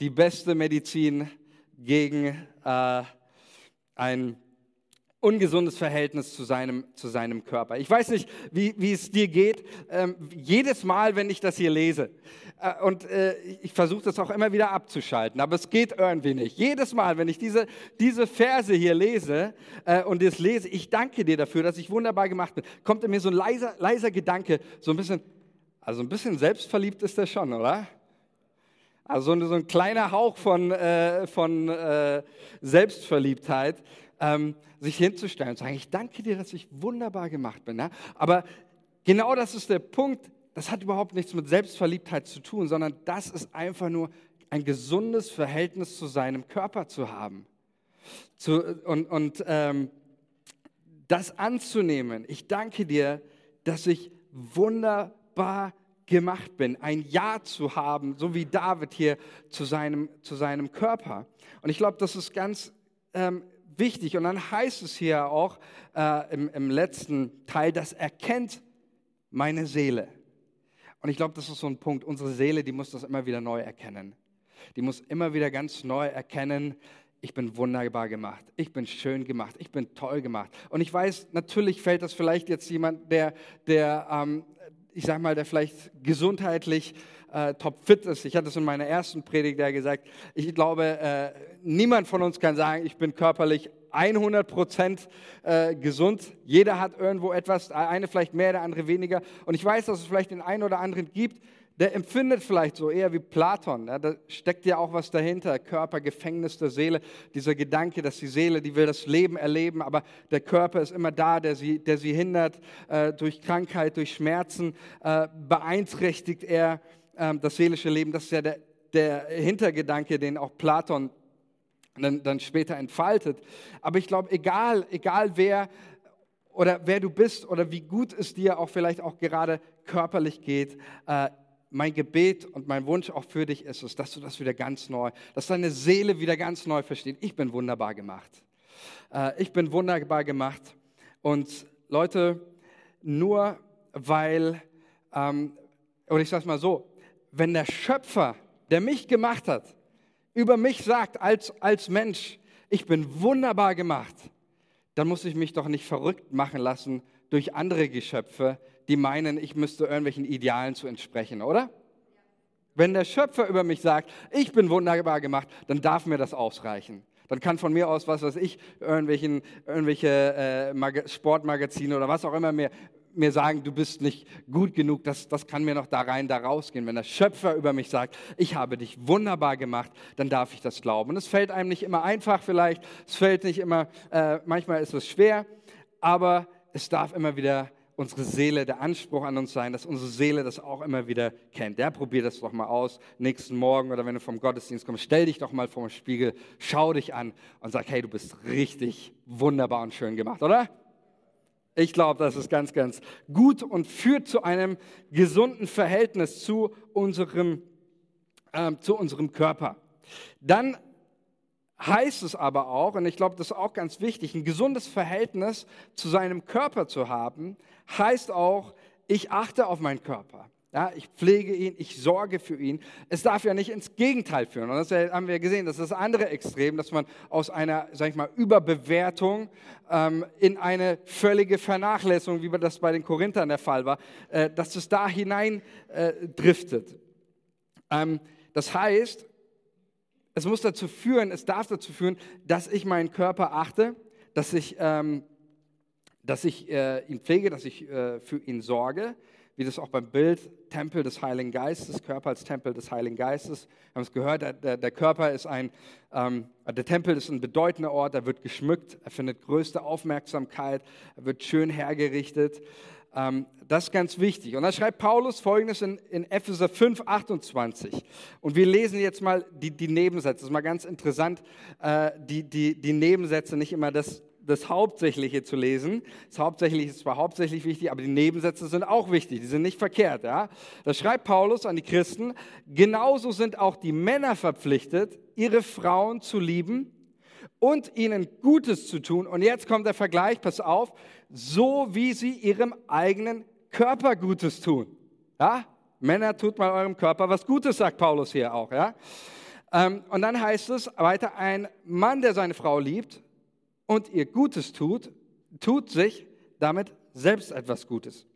A: Die beste Medizin gegen äh, ein ungesundes Verhältnis zu seinem, zu seinem Körper. Ich weiß nicht, wie, wie es dir geht. Ähm, jedes Mal, wenn ich das hier lese, äh, und äh, ich versuche das auch immer wieder abzuschalten, aber es geht irgendwie nicht. Jedes Mal, wenn ich diese, diese Verse hier lese äh, und das lese, ich danke dir dafür, dass ich wunderbar gemacht bin, kommt in mir so ein leiser, leiser Gedanke, so ein bisschen, also ein bisschen selbstverliebt ist der schon, oder? Also so ein kleiner Hauch von, äh, von äh, Selbstverliebtheit ähm, sich hinzustellen und sagen, ich danke dir, dass ich wunderbar gemacht bin. Ja? Aber genau das ist der Punkt, das hat überhaupt nichts mit Selbstverliebtheit zu tun, sondern das ist einfach nur ein gesundes Verhältnis zu seinem Körper zu haben. Zu, und und ähm, das anzunehmen. Ich danke dir, dass ich wunderbar gemacht bin, ein Ja zu haben, so wie David hier zu seinem, zu seinem Körper. Und ich glaube, das ist ganz ähm, wichtig. Und dann heißt es hier auch äh, im, im letzten Teil, das erkennt meine Seele. Und ich glaube, das ist so ein Punkt. Unsere Seele, die muss das immer wieder neu erkennen. Die muss immer wieder ganz neu erkennen, ich bin wunderbar gemacht, ich bin schön gemacht, ich bin toll gemacht. Und ich weiß, natürlich fällt das vielleicht jetzt jemand, der, der ähm, ich sag mal, der vielleicht gesundheitlich äh, topfit ist. Ich hatte es in meiner ersten Predigt ja gesagt. Ich glaube, äh, niemand von uns kann sagen, ich bin körperlich 100 Prozent äh, gesund. Jeder hat irgendwo etwas, eine vielleicht mehr, der andere weniger. Und ich weiß, dass es vielleicht den einen oder anderen gibt, der empfindet vielleicht so eher wie Platon. Ja, da steckt ja auch was dahinter. Körper, Gefängnis der Seele. Dieser Gedanke, dass die Seele, die will das Leben erleben, aber der Körper ist immer da, der sie, der sie hindert. Äh, durch Krankheit, durch Schmerzen äh, beeinträchtigt er äh, das seelische Leben. Das ist ja der, der Hintergedanke, den auch Platon dann, dann später entfaltet. Aber ich glaube, egal, egal wer oder wer du bist oder wie gut es dir auch vielleicht auch gerade körperlich geht, äh, mein Gebet und mein Wunsch auch für dich ist es, dass du das wieder ganz neu, dass deine Seele wieder ganz neu versteht. Ich bin wunderbar gemacht. Äh, ich bin wunderbar gemacht. Und Leute, nur weil, ähm, oder ich sage mal so, wenn der Schöpfer, der mich gemacht hat, über mich sagt als, als Mensch, ich bin wunderbar gemacht, dann muss ich mich doch nicht verrückt machen lassen durch andere Geschöpfe, die meinen, ich müsste irgendwelchen Idealen zu entsprechen, oder? Wenn der Schöpfer über mich sagt, ich bin wunderbar gemacht, dann darf mir das ausreichen. Dann kann von mir aus, was weiß ich, irgendwelchen, irgendwelche äh, Sportmagazine oder was auch immer mir, mir sagen, du bist nicht gut genug, das, das kann mir noch da rein, da rausgehen. Wenn der Schöpfer über mich sagt, ich habe dich wunderbar gemacht, dann darf ich das glauben. Und es fällt einem nicht immer einfach vielleicht, es fällt nicht immer, äh, manchmal ist es schwer, aber es darf immer wieder unsere Seele, der Anspruch an uns sein, dass unsere Seele das auch immer wieder kennt. Der probier das doch mal aus, nächsten Morgen oder wenn du vom Gottesdienst kommst, stell dich doch mal vor den Spiegel, schau dich an und sag, hey, du bist richtig wunderbar und schön gemacht, oder? Ich glaube, das ist ganz, ganz gut und führt zu einem gesunden Verhältnis zu unserem, äh, zu unserem Körper. Dann heißt es aber auch, und ich glaube, das ist auch ganz wichtig, ein gesundes Verhältnis zu seinem Körper zu haben, heißt auch, ich achte auf meinen Körper. Ja, ich pflege ihn, ich sorge für ihn. Es darf ja nicht ins Gegenteil führen. Und das haben wir gesehen, das ist das andere Extrem, dass man aus einer, sag ich mal, Überbewertung ähm, in eine völlige Vernachlässigung, wie das bei den Korinthern der Fall war, äh, dass es da hinein äh, driftet. Ähm, das heißt, es muss dazu führen, es darf dazu führen, dass ich meinen Körper achte, dass ich, ähm, dass ich äh, ihn pflege, dass ich äh, für ihn sorge, wie das auch beim Bild Tempel des Heiligen Geistes, Körper als Tempel des Heiligen Geistes. Wir haben es gehört, der, der Körper ist ein, ähm, der Tempel ist ein bedeutender Ort, er wird geschmückt, er findet größte Aufmerksamkeit, er wird schön hergerichtet. Ähm, das ist ganz wichtig. Und da schreibt Paulus folgendes in, in Epheser 5, 28. Und wir lesen jetzt mal die, die Nebensätze. Das ist mal ganz interessant, äh, die, die, die Nebensätze nicht immer das, das Hauptsächliche zu lesen. Das Hauptsächliche ist zwar hauptsächlich wichtig, aber die Nebensätze sind auch wichtig. Die sind nicht verkehrt. Ja? Da schreibt Paulus an die Christen, genauso sind auch die Männer verpflichtet, ihre Frauen zu lieben und ihnen Gutes zu tun. Und jetzt kommt der Vergleich, pass auf, so wie sie ihrem eigenen Körper Gutes tun. Ja? Männer, tut mal eurem Körper was Gutes, sagt Paulus hier auch. Ja? Ähm, und dann heißt es weiter, ein Mann, der seine Frau liebt und ihr Gutes tut, tut sich damit selbst etwas Gutes.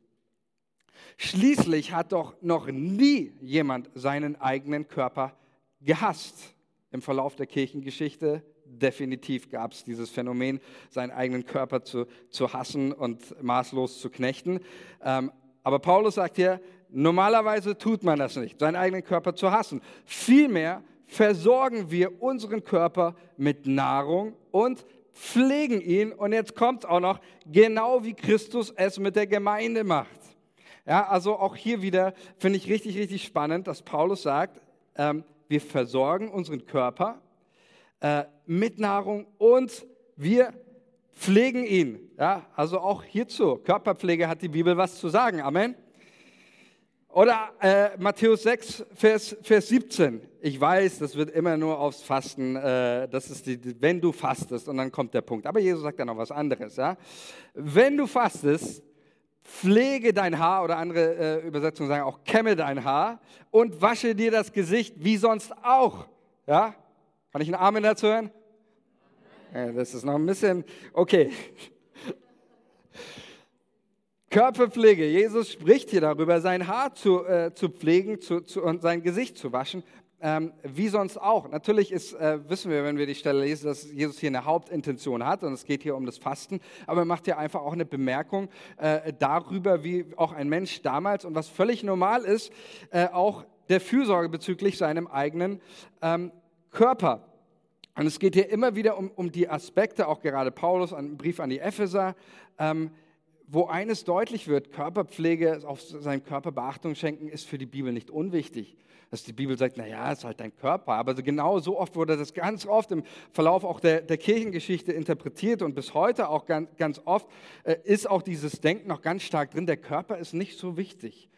A: Schließlich hat doch noch nie jemand seinen eigenen Körper gehasst. Im Verlauf der Kirchengeschichte definitiv gab es dieses Phänomen, seinen eigenen Körper zu, zu hassen und maßlos zu knechten. Ähm, aber Paulus sagt hier, normalerweise tut man das nicht, seinen eigenen Körper zu hassen. Vielmehr versorgen wir unseren Körper mit Nahrung und pflegen ihn. Und jetzt kommt auch noch, genau wie Christus es mit der Gemeinde macht. Ja, also auch hier wieder finde ich richtig, richtig spannend, dass Paulus sagt, ähm, wir versorgen unseren Körper äh, mit Nahrung und wir pflegen ihn. Ja, also auch hierzu, Körperpflege hat die Bibel was zu sagen. Amen. Oder äh, Matthäus 6, Vers, Vers 17. Ich weiß, das wird immer nur aufs Fasten, äh, das ist die, wenn du fastest und dann kommt der Punkt. Aber Jesus sagt dann noch was anderes. Ja? Wenn du fastest, pflege dein Haar oder andere äh, Übersetzungen sagen auch kämme dein Haar und wasche dir das Gesicht wie sonst auch. Ja? Kann ich einen Amen dazu hören? Ja, das ist noch ein bisschen, okay. Körperpflege. Jesus spricht hier darüber, sein Haar zu, äh, zu pflegen zu, zu, und sein Gesicht zu waschen ähm, wie sonst auch. Natürlich ist, äh, wissen wir, wenn wir die Stelle lesen, dass Jesus hier eine Hauptintention hat und es geht hier um das Fasten, aber er macht hier einfach auch eine Bemerkung äh, darüber, wie auch ein Mensch damals und was völlig normal ist, äh, auch der Fürsorge bezüglich seinem eigenen ähm, Körper. Und es geht hier immer wieder um, um die Aspekte, auch gerade Paulus, ein Brief an die Epheser, ähm, wo eines deutlich wird, Körperpflege, auf seinen Körper Beachtung schenken, ist für die Bibel nicht unwichtig dass die Bibel sagt, naja, es ist halt dein Körper. Aber genau so oft wurde das ganz oft im Verlauf auch der, der Kirchengeschichte interpretiert und bis heute auch ganz, ganz oft äh, ist auch dieses Denken noch ganz stark drin, der Körper ist nicht so wichtig.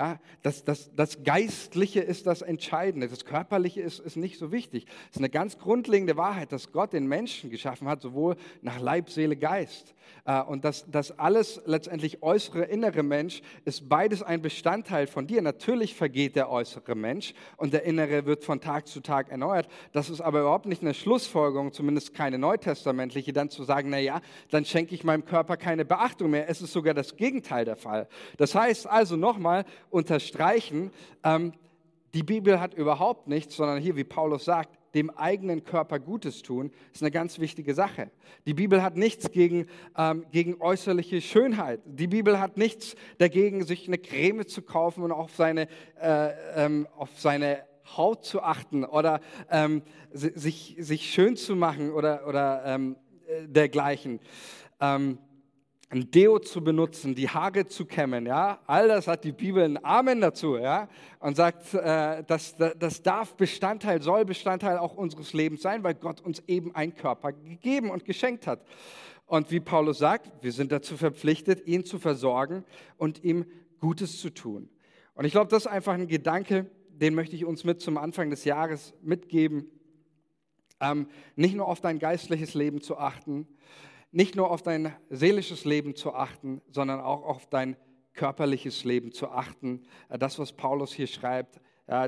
A: Ja, das, das, das Geistliche ist das Entscheidende, das Körperliche ist, ist nicht so wichtig. Es ist eine ganz grundlegende Wahrheit, dass Gott den Menschen geschaffen hat, sowohl nach Leib, Seele, Geist. Äh, und dass das alles letztendlich äußere, innere Mensch ist beides ein Bestandteil von dir. Natürlich vergeht der äußere Mensch und der innere wird von Tag zu Tag erneuert. Das ist aber überhaupt nicht eine Schlussfolgerung, zumindest keine neutestamentliche, dann zu sagen, naja, dann schenke ich meinem Körper keine Beachtung mehr. Es ist sogar das Gegenteil der Fall. Das heißt also nochmal unterstreichen, ähm, die Bibel hat überhaupt nichts, sondern hier, wie Paulus sagt, dem eigenen Körper Gutes tun, ist eine ganz wichtige Sache. Die Bibel hat nichts gegen, ähm, gegen äußerliche Schönheit. Die Bibel hat nichts dagegen, sich eine Creme zu kaufen und auf seine, äh, ähm, auf seine Haut zu achten oder ähm, sich, sich schön zu machen oder, oder ähm, äh, dergleichen. Ein Deo zu benutzen, die Haare zu kämmen, ja, all das hat die Bibel ein Amen dazu, ja, und sagt, äh, das, das darf Bestandteil, soll Bestandteil auch unseres Lebens sein, weil Gott uns eben einen Körper gegeben und geschenkt hat. Und wie Paulus sagt, wir sind dazu verpflichtet, ihn zu versorgen und ihm Gutes zu tun. Und ich glaube, das ist einfach ein Gedanke, den möchte ich uns mit zum Anfang des Jahres mitgeben. Ähm, nicht nur auf dein geistliches Leben zu achten, nicht nur auf dein seelisches Leben zu achten, sondern auch auf dein körperliches Leben zu achten. Äh, das, was Paulus hier schreibt,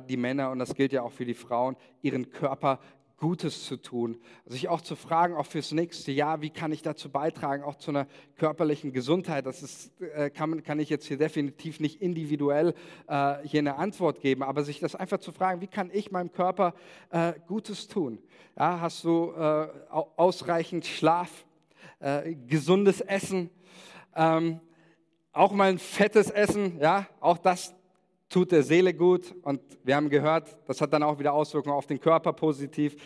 A: die Männer, und das gilt ja auch für die Frauen, ihren Körper Gutes zu tun. Sich auch zu fragen, auch fürs nächste Jahr, wie kann ich dazu beitragen, auch zu einer körperlichen Gesundheit. Das ist, äh, kann, kann ich jetzt hier definitiv nicht individuell äh, hier eine Antwort geben, aber sich das einfach zu fragen, wie kann ich meinem Körper äh, Gutes tun? Ja, hast du äh, ausreichend Schlaf? Äh, gesundes Essen, ähm, auch mal ein fettes Essen, ja, auch das tut der Seele gut und wir haben gehört, das hat dann auch wieder Auswirkungen auf den Körper positiv.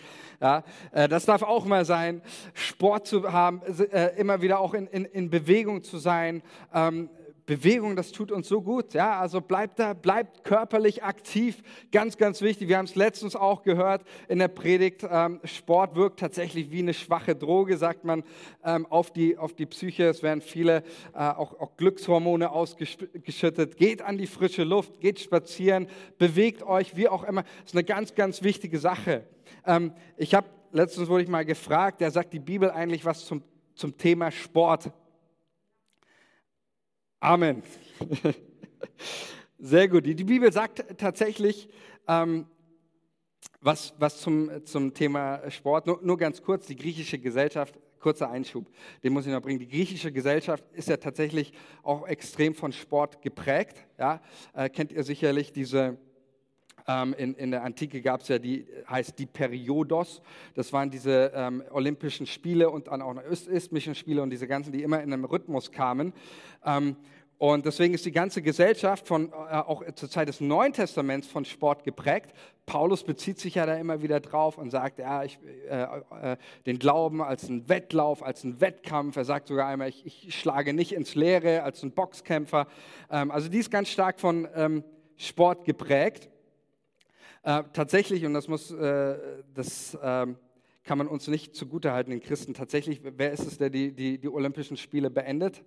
A: Ja, äh, das darf auch mal sein, Sport zu haben, äh, immer wieder auch in, in, in Bewegung zu sein, ähm, Bewegung, das tut uns so gut. Ja, also bleibt da, bleibt körperlich aktiv. Ganz, ganz wichtig. Wir haben es letztens auch gehört in der Predigt. Ähm, Sport wirkt tatsächlich wie eine schwache Droge, sagt man, ähm, auf, die, auf die Psyche. Es werden viele äh, auch, auch Glückshormone ausgeschüttet. Geht an die frische Luft, geht spazieren, bewegt euch, wie auch immer. Das ist eine ganz, ganz wichtige Sache. Ähm, ich habe letztens wurde ich mal gefragt, der sagt die Bibel eigentlich was zum, zum Thema Sport? Amen. Sehr gut. Die Bibel sagt tatsächlich ähm, was, was zum, zum Thema Sport. Nur, nur ganz kurz, die griechische Gesellschaft, kurzer Einschub, den muss ich noch bringen. Die griechische Gesellschaft ist ja tatsächlich auch extrem von Sport geprägt. Ja? Äh, kennt ihr sicherlich diese ähm, in, in, der Antike gab es ja die, heißt die Periodos. Das waren diese ähm, Olympischen Spiele und dann auch Isthmischen Spiele und diese ganzen, die immer in einem Rhythmus kamen. Ähm, und deswegen ist die ganze Gesellschaft von, äh, auch zur Zeit des Neuen Testaments von Sport geprägt. Paulus bezieht sich ja da immer wieder drauf und sagt, ja, ich, äh, äh, den Glauben als einen Wettlauf, als einen Wettkampf. Er sagt sogar einmal, ich, ich schlage nicht ins Leere als ein Boxkämpfer. Ähm, also die ist ganz stark von ähm, Sport geprägt. Äh, tatsächlich, und das muss, äh, das ähm, kann man uns nicht zugutehalten, den Christen, tatsächlich, wer ist es, der die, die, die Olympischen Spiele beendet?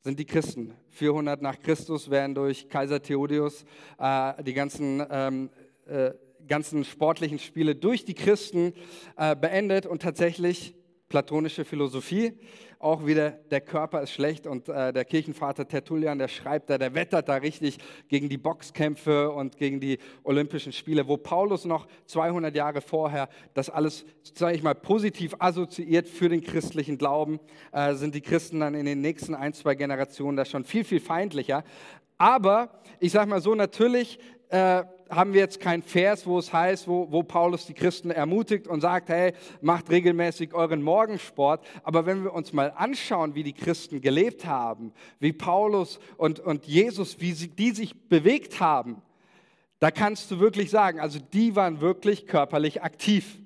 A: Sind die Christen. 400 nach Christus werden durch Kaiser Theodius äh, die ganzen, ähm, äh, ganzen sportlichen Spiele durch die Christen äh, beendet und tatsächlich platonische Philosophie. Auch wieder, der Körper ist schlecht und äh, der Kirchenvater Tertullian, der schreibt da, der wettert da richtig gegen die Boxkämpfe und gegen die Olympischen Spiele, wo Paulus noch 200 Jahre vorher das alles, sage ich mal, positiv assoziiert für den christlichen Glauben, äh, sind die Christen dann in den nächsten ein, zwei Generationen da schon viel, viel feindlicher. Aber ich sage mal so, natürlich äh, haben wir jetzt keinen Vers, wo es heißt, wo, wo Paulus die Christen ermutigt und sagt, hey, macht regelmäßig euren Morgensport. Aber wenn wir uns mal anschauen, wie die Christen gelebt haben, wie Paulus und, und Jesus, wie sie, die sich bewegt haben, da kannst du wirklich sagen, also die waren wirklich körperlich aktiv.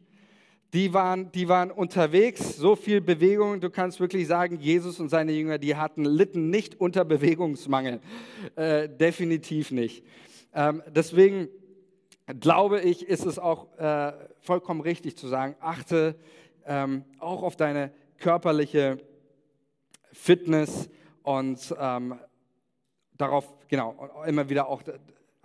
A: Die waren, die waren unterwegs, so viel Bewegung, du kannst wirklich sagen, Jesus und seine Jünger, die hatten, litten nicht unter Bewegungsmangel. Äh, definitiv nicht. Ähm, deswegen glaube ich, ist es auch äh, vollkommen richtig zu sagen, achte ähm, auch auf deine körperliche Fitness und ähm, darauf, genau, immer wieder auch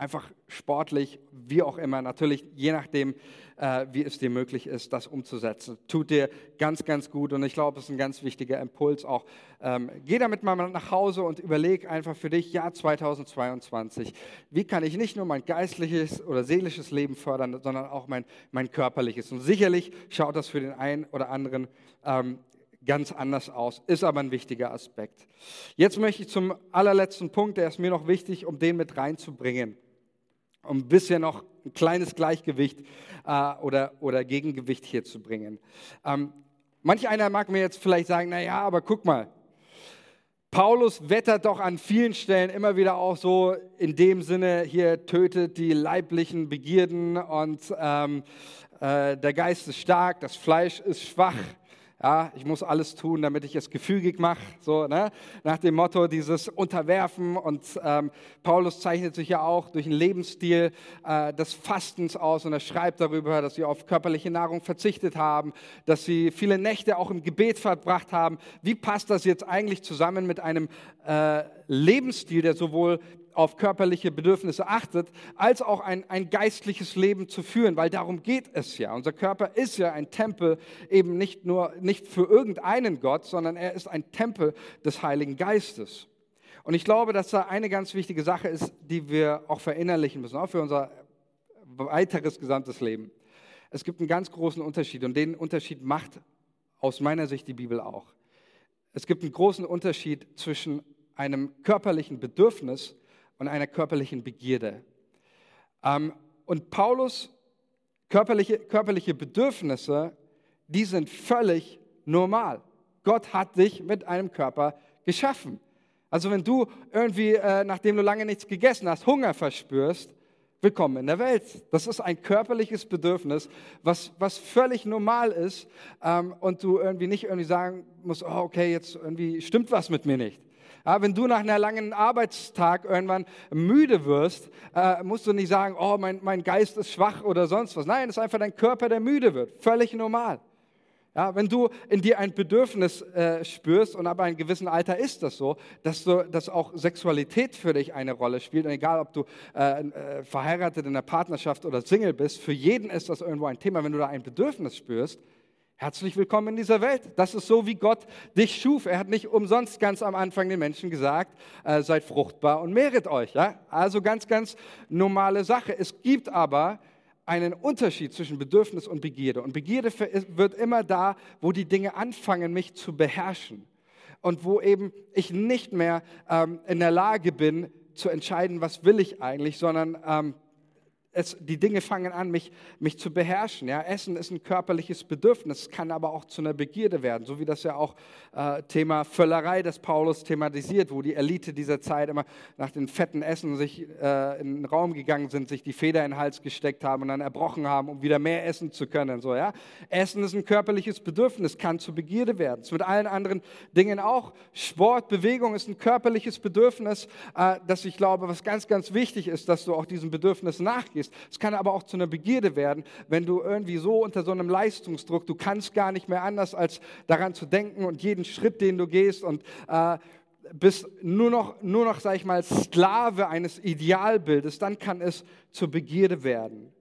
A: einfach sportlich, wie auch immer, natürlich je nachdem, äh, wie es dir möglich ist, das umzusetzen. Tut dir ganz, ganz gut und ich glaube, es ist ein ganz wichtiger Impuls auch. Ähm, geh damit mal nach Hause und überleg einfach für dich, Jahr 2022, wie kann ich nicht nur mein geistliches oder seelisches Leben fördern, sondern auch mein, mein körperliches. Und sicherlich schaut das für den einen oder anderen ähm, ganz anders aus, ist aber ein wichtiger Aspekt. Jetzt möchte ich zum allerletzten Punkt, der ist mir noch wichtig, um den mit reinzubringen um ein bisschen noch ein kleines Gleichgewicht äh, oder, oder Gegengewicht hier zu bringen. Ähm, manch einer mag mir jetzt vielleicht sagen, naja, aber guck mal, Paulus wettert doch an vielen Stellen immer wieder auch so in dem Sinne, hier tötet die leiblichen Begierden und ähm, äh, der Geist ist stark, das Fleisch ist schwach. Ja, ich muss alles tun, damit ich es gefügig mache. So, ne? Nach dem Motto dieses Unterwerfen. Und ähm, Paulus zeichnet sich ja auch durch einen Lebensstil äh, des Fastens aus. Und er schreibt darüber, dass sie auf körperliche Nahrung verzichtet haben, dass sie viele Nächte auch im Gebet verbracht haben. Wie passt das jetzt eigentlich zusammen mit einem äh, Lebensstil, der sowohl auf körperliche Bedürfnisse achtet, als auch ein, ein geistliches Leben zu führen, weil darum geht es ja. Unser Körper ist ja ein Tempel, eben nicht nur nicht für irgendeinen Gott, sondern er ist ein Tempel des Heiligen Geistes. Und ich glaube, dass da eine ganz wichtige Sache ist, die wir auch verinnerlichen müssen, auch für unser weiteres gesamtes Leben. Es gibt einen ganz großen Unterschied und den Unterschied macht aus meiner Sicht die Bibel auch. Es gibt einen großen Unterschied zwischen einem körperlichen Bedürfnis und einer körperlichen Begierde. Ähm, und Paulus körperliche, körperliche Bedürfnisse, die sind völlig normal. Gott hat dich mit einem Körper geschaffen. Also wenn du irgendwie, äh, nachdem du lange nichts gegessen hast, Hunger verspürst, willkommen in der Welt. Das ist ein körperliches Bedürfnis, was, was völlig normal ist ähm, und du irgendwie nicht irgendwie sagen musst, oh, okay, jetzt irgendwie stimmt was mit mir nicht. Ja, wenn du nach einem langen Arbeitstag irgendwann müde wirst, äh, musst du nicht sagen, oh, mein, mein Geist ist schwach oder sonst was. Nein, es ist einfach dein Körper, der müde wird. Völlig normal. Ja, wenn du in dir ein Bedürfnis äh, spürst, und ab einem gewissen Alter ist das so, dass, du, dass auch Sexualität für dich eine Rolle spielt, und egal ob du äh, äh, verheiratet in der Partnerschaft oder Single bist, für jeden ist das irgendwo ein Thema. Wenn du da ein Bedürfnis spürst, Herzlich willkommen in dieser Welt. Das ist so, wie Gott dich schuf. Er hat nicht umsonst ganz am Anfang den Menschen gesagt, äh, seid fruchtbar und mehret euch. Ja? Also ganz, ganz normale Sache. Es gibt aber einen Unterschied zwischen Bedürfnis und Begierde. Und Begierde wird immer da, wo die Dinge anfangen, mich zu beherrschen. Und wo eben ich nicht mehr ähm, in der Lage bin, zu entscheiden, was will ich eigentlich, sondern ähm, es, die Dinge fangen an, mich, mich zu beherrschen. Ja? Essen ist ein körperliches Bedürfnis, kann aber auch zu einer Begierde werden, so wie das ja auch äh, Thema Völlerei des Paulus thematisiert, wo die Elite dieser Zeit immer nach den fetten Essen sich äh, in den Raum gegangen sind, sich die Feder in den Hals gesteckt haben und dann erbrochen haben, um wieder mehr essen zu können. So, ja? Essen ist ein körperliches Bedürfnis, kann zu Begierde werden. Es mit allen anderen Dingen auch. Sport, Bewegung ist ein körperliches Bedürfnis, äh, das ich glaube, was ganz, ganz wichtig ist, dass du auch diesem Bedürfnis nachgehst gehst. Es kann aber auch zu einer Begierde werden, wenn du irgendwie so unter so einem Leistungsdruck, du kannst gar nicht mehr anders, als daran zu denken und jeden Schritt, den du gehst und äh, bist nur noch, nur noch, sag ich mal, Sklave eines Idealbildes, dann kann es zur Begierde werden.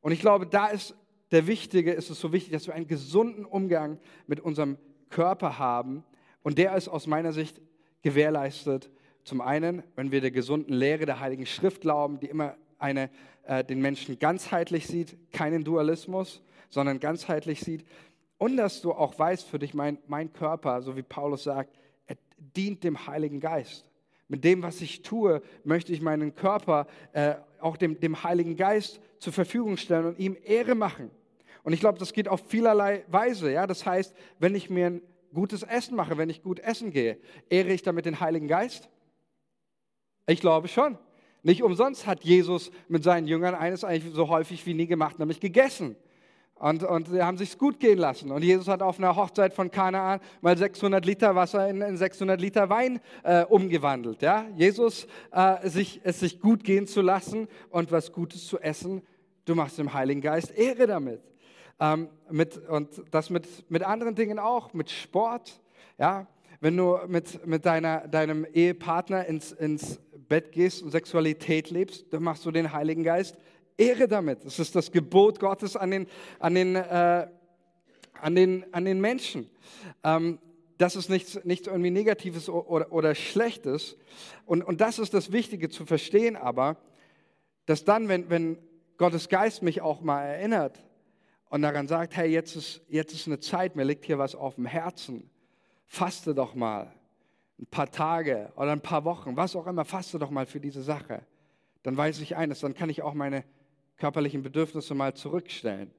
A: Und ich glaube, da ist der Wichtige ist es so wichtig, dass wir einen gesunden Umgang mit unserem Körper haben. Und der ist aus meiner Sicht gewährleistet. Zum einen, wenn wir der gesunden Lehre der Heiligen Schrift glauben, die immer eine, äh, den Menschen ganzheitlich sieht, keinen Dualismus, sondern ganzheitlich sieht. Und dass du auch weißt für dich, mein, mein Körper, so wie Paulus sagt, er dient dem Heiligen Geist. Mit dem, was ich tue, möchte ich meinen Körper äh, auch dem, dem Heiligen Geist zur Verfügung stellen und ihm Ehre machen. Und ich glaube, das geht auf vielerlei Weise. Ja? Das heißt, wenn ich mir ein gutes Essen mache, wenn ich gut essen gehe, ehre ich damit den Heiligen Geist? Ich glaube schon. Nicht umsonst hat Jesus mit seinen Jüngern eines eigentlich so häufig wie nie gemacht, nämlich gegessen. Und, und sie haben sich gut gehen lassen. Und Jesus hat auf einer Hochzeit von Kanaan mal 600 Liter Wasser in, in 600 Liter Wein äh, umgewandelt. Ja? Jesus, äh, sich, es sich gut gehen zu lassen und was Gutes zu essen, du machst dem Heiligen Geist Ehre damit. Ähm, mit, und das mit, mit anderen Dingen auch, mit Sport. Ja? Wenn du mit, mit deiner, deinem Ehepartner ins, ins Bett gehst und Sexualität lebst, dann machst du den Heiligen Geist Ehre damit. Das ist das Gebot Gottes an den, an den, äh, an den, an den Menschen. Ähm, das ist nichts, nichts irgendwie Negatives oder, oder Schlechtes. Und, und das ist das Wichtige zu verstehen, aber, dass dann, wenn, wenn Gottes Geist mich auch mal erinnert und daran sagt, hey, jetzt ist, jetzt ist eine Zeit, mir liegt hier was auf dem Herzen, faste doch mal ein paar Tage oder ein paar Wochen, was auch immer, faste doch mal für diese Sache. Dann weiß ich eines, dann kann ich auch meine körperlichen Bedürfnisse mal zurückstellen.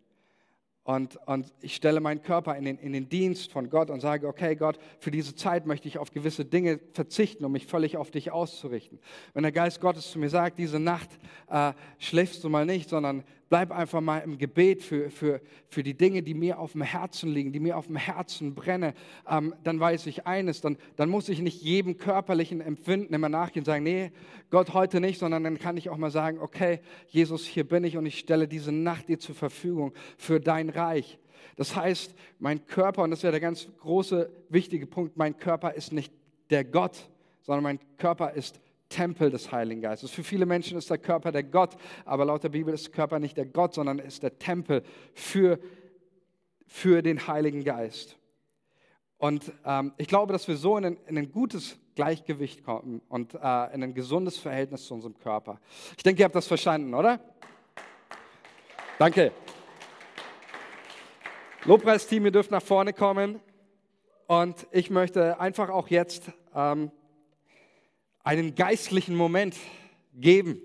A: Und, und ich stelle meinen Körper in den, in den Dienst von Gott und sage, okay Gott, für diese Zeit möchte ich auf gewisse Dinge verzichten, um mich völlig auf dich auszurichten. Wenn der Geist Gottes zu mir sagt, diese Nacht äh, schläfst du mal nicht, sondern bleib einfach mal im Gebet für, für, für die Dinge, die mir auf dem Herzen liegen, die mir auf dem Herzen brennen, ähm, dann weiß ich eines, dann, dann muss ich nicht jedem körperlichen Empfinden immer nachgehen und sagen, nee, Gott heute nicht, sondern dann kann ich auch mal sagen, okay, Jesus, hier bin ich und ich stelle diese Nacht dir zur Verfügung für dein Reich. Das heißt, mein Körper, und das wäre der ganz große, wichtige Punkt, mein Körper ist nicht der Gott, sondern mein Körper ist Tempel des Heiligen Geistes. Für viele Menschen ist der Körper der Gott, aber laut der Bibel ist der Körper nicht der Gott, sondern ist der Tempel für, für den Heiligen Geist. Und ähm, ich glaube, dass wir so in ein, in ein gutes Gleichgewicht kommen und äh, in ein gesundes Verhältnis zu unserem Körper. Ich denke, ihr habt das verstanden, oder? Danke. Lobpreisteam, ihr dürft nach vorne kommen. Und ich möchte einfach auch jetzt ähm, einen geistlichen Moment geben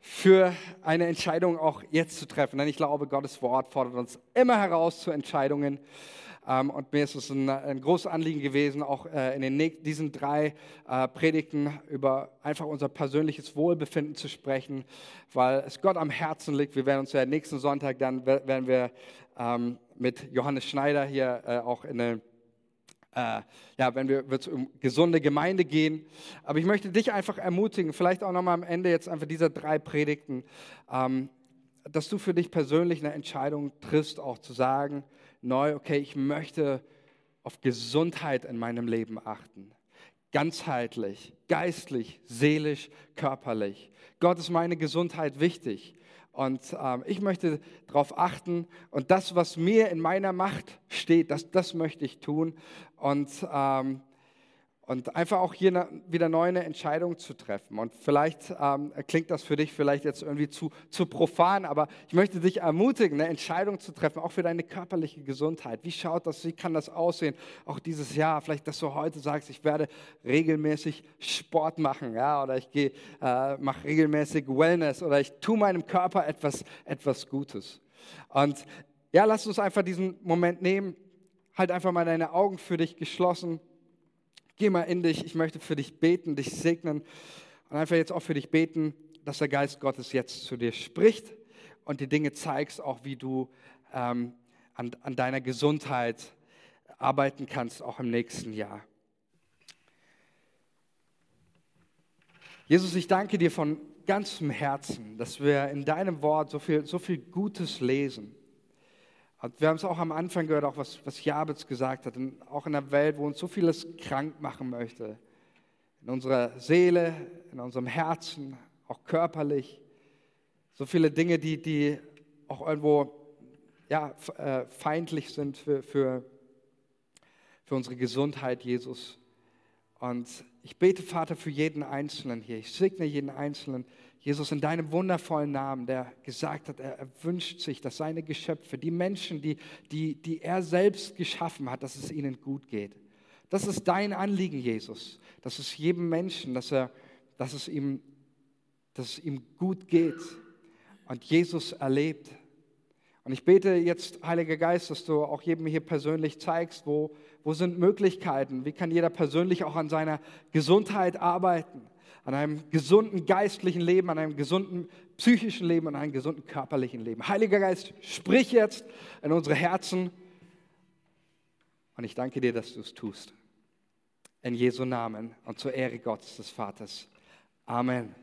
A: für eine Entscheidung auch jetzt zu treffen. Denn ich glaube, Gottes Wort fordert uns immer heraus zu Entscheidungen. Ähm, und mir ist es ein, ein großes Anliegen gewesen, auch äh, in den, diesen drei äh, Predigten über einfach unser persönliches Wohlbefinden zu sprechen, weil es Gott am Herzen liegt. Wir werden uns ja nächsten Sonntag dann, werden wir ähm, mit Johannes Schneider hier äh, auch in eine äh, ja, wenn wir wird um gesunde Gemeinde gehen. Aber ich möchte dich einfach ermutigen, vielleicht auch nochmal am Ende jetzt einfach dieser drei Predigten, ähm, dass du für dich persönlich eine Entscheidung triffst, auch zu sagen, neu, okay, ich möchte auf Gesundheit in meinem Leben achten. Ganzheitlich, geistlich, seelisch, körperlich. Gott ist meine Gesundheit wichtig. Und ähm, ich möchte darauf achten und das, was mir in meiner Macht steht, das, das möchte ich tun. Und ähm, und einfach auch hier wieder neu eine Entscheidung zu treffen. Und vielleicht ähm, klingt das für dich vielleicht jetzt irgendwie zu, zu profan, aber ich möchte dich ermutigen, eine Entscheidung zu treffen, auch für deine körperliche Gesundheit. Wie schaut das, wie kann das aussehen? Auch dieses Jahr, vielleicht, dass du heute sagst, ich werde regelmäßig Sport machen, ja, oder ich äh, mache regelmäßig Wellness oder ich tue meinem Körper etwas, etwas Gutes. Und ja, lass uns einfach diesen Moment nehmen. Halt einfach mal deine Augen für dich geschlossen. Geh mal in dich, ich möchte für dich beten, dich segnen und einfach jetzt auch für dich beten, dass der Geist Gottes jetzt zu dir spricht und die Dinge zeigst, auch wie du ähm, an, an deiner Gesundheit arbeiten kannst, auch im nächsten Jahr. Jesus, ich danke dir von ganzem Herzen, dass wir in deinem Wort so viel, so viel Gutes lesen. Wir haben es auch am Anfang gehört, auch was, was Jabez gesagt hat, und auch in einer Welt, wo uns so vieles krank machen möchte. In unserer Seele, in unserem Herzen, auch körperlich. So viele Dinge, die, die auch irgendwo ja, äh, feindlich sind für, für, für unsere Gesundheit, Jesus. Und ich bete, Vater, für jeden Einzelnen hier. Ich segne jeden Einzelnen, Jesus, in deinem wundervollen Namen, der gesagt hat, er, wünscht sich, dass seine Geschöpfe, die Menschen, die, die, die er selbst geschaffen hat, dass es ihnen gut geht. Das ist dein Anliegen, Jesus. Das ist jedem Menschen, dass, er, dass, es ihm, dass es ihm gut geht und Jesus erlebt. Und ich bete jetzt, Heiliger Geist, dass du auch jedem hier persönlich zeigst, wo, wo sind Möglichkeiten, wie kann jeder persönlich auch an seiner Gesundheit arbeiten, an einem gesunden geistlichen Leben, an einem gesunden psychischen Leben, an einem gesunden körperlichen Leben. Heiliger Geist, sprich jetzt in unsere Herzen und ich danke dir, dass du es tust. In Jesu Namen und zur Ehre Gottes des Vaters. Amen.